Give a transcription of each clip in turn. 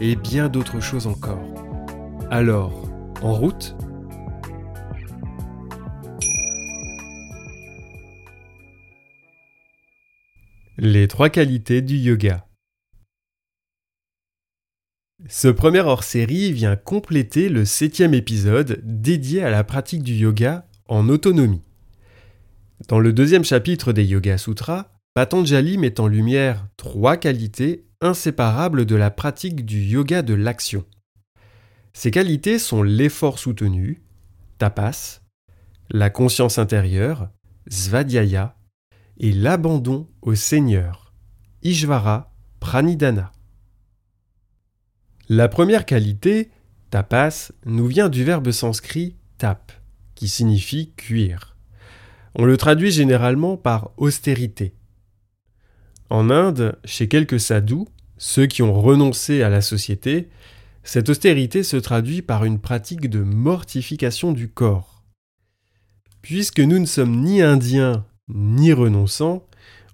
et bien d'autres choses encore. Alors, en route? Les trois qualités du yoga. Ce premier hors-série vient compléter le septième épisode dédié à la pratique du yoga en autonomie. Dans le deuxième chapitre des Yoga Sutras, Patanjali met en lumière trois qualités inséparables de la pratique du yoga de l'action. Ces qualités sont l'effort soutenu, tapas, la conscience intérieure, svadhyaya, et l'abandon au Seigneur, Ishvara Pranidhana. La première qualité, tapas, nous vient du verbe sanskrit tap, qui signifie cuire. On le traduit généralement par austérité. En Inde, chez quelques sadhus, ceux qui ont renoncé à la société, cette austérité se traduit par une pratique de mortification du corps. Puisque nous ne sommes ni indiens ni renonçant,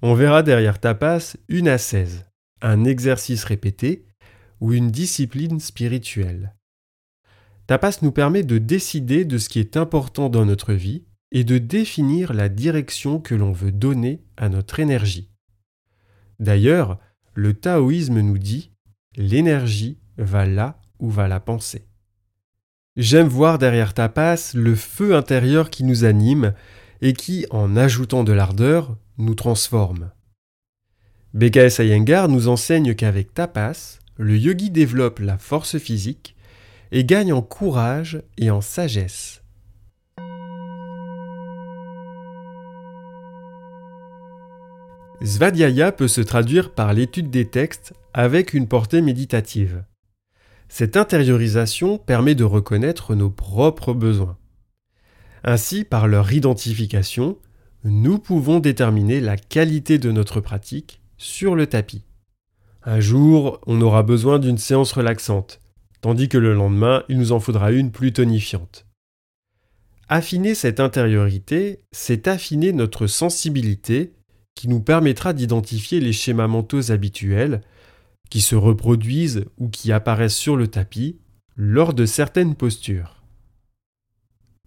on verra derrière tapas une ascèse, un exercice répété ou une discipline spirituelle. Tapas nous permet de décider de ce qui est important dans notre vie et de définir la direction que l'on veut donner à notre énergie. D'ailleurs, le taoïsme nous dit l'énergie va là où va la pensée. J'aime voir derrière tapas le feu intérieur qui nous anime et qui, en ajoutant de l'ardeur, nous transforme. BKS Iyengar nous enseigne qu'avec tapas, le yogi développe la force physique et gagne en courage et en sagesse. Svadhyaya peut se traduire par l'étude des textes avec une portée méditative. Cette intériorisation permet de reconnaître nos propres besoins. Ainsi, par leur identification, nous pouvons déterminer la qualité de notre pratique sur le tapis. Un jour, on aura besoin d'une séance relaxante, tandis que le lendemain, il nous en faudra une plus tonifiante. Affiner cette intériorité, c'est affiner notre sensibilité qui nous permettra d'identifier les schémas mentaux habituels qui se reproduisent ou qui apparaissent sur le tapis lors de certaines postures.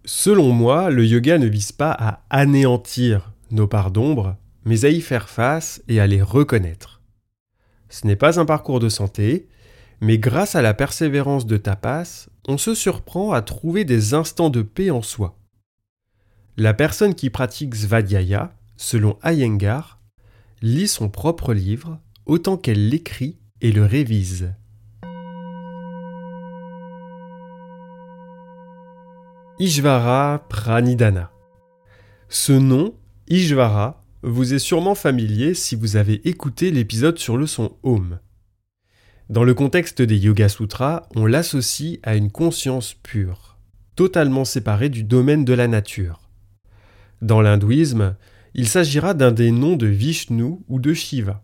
Selon moi, le yoga ne vise pas à anéantir nos parts d'ombre, mais à y faire face et à les reconnaître. Ce n'est pas un parcours de santé, mais grâce à la persévérance de tapas, on se surprend à trouver des instants de paix en soi. La personne qui pratique Svadhyaya, selon Iyengar, lit son propre livre autant qu'elle l'écrit et le révise. Ishvara Pranidhana. Ce nom, Ishvara, vous est sûrement familier si vous avez écouté l'épisode sur le son Om. Dans le contexte des Yoga Sutras, on l'associe à une conscience pure, totalement séparée du domaine de la nature. Dans l'hindouisme, il s'agira d'un des noms de Vishnu ou de Shiva.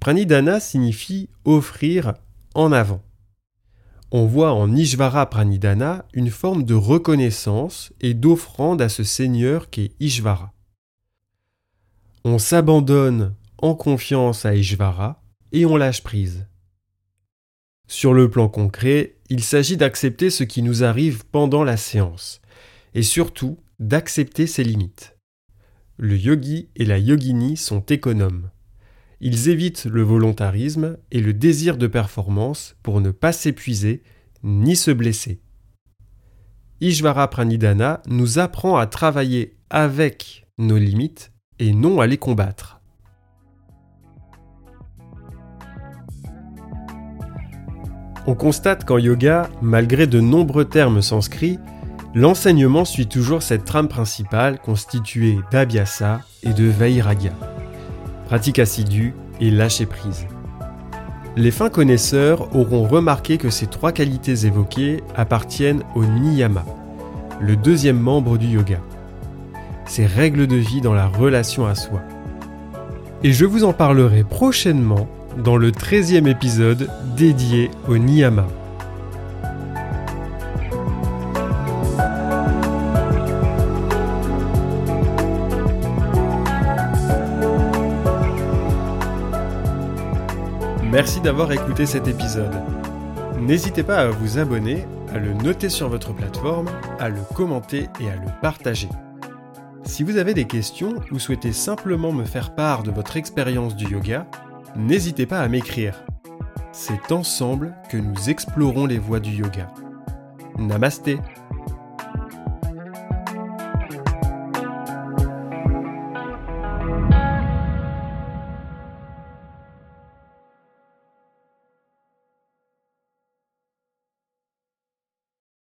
Pranidhana signifie offrir en avant on voit en Ishvara Pranidhana une forme de reconnaissance et d'offrande à ce Seigneur qu'est Ishvara. On s'abandonne en confiance à Ishvara et on lâche prise. Sur le plan concret, il s'agit d'accepter ce qui nous arrive pendant la séance, et surtout d'accepter ses limites. Le yogi et la yogini sont économes. Ils évitent le volontarisme et le désir de performance pour ne pas s'épuiser ni se blesser. Ishvara Pranidhana nous apprend à travailler avec nos limites et non à les combattre. On constate qu'en yoga, malgré de nombreux termes sanscrits, l'enseignement suit toujours cette trame principale constituée d'abhyasa et de vairagya pratique assidue et lâcher prise. Les fins connaisseurs auront remarqué que ces trois qualités évoquées appartiennent au niyama, le deuxième membre du yoga. Ces règles de vie dans la relation à soi. Et je vous en parlerai prochainement dans le 13e épisode dédié au niyama. Merci d'avoir écouté cet épisode. N'hésitez pas à vous abonner, à le noter sur votre plateforme, à le commenter et à le partager. Si vous avez des questions ou souhaitez simplement me faire part de votre expérience du yoga, n'hésitez pas à m'écrire. C'est ensemble que nous explorons les voies du yoga. Namasté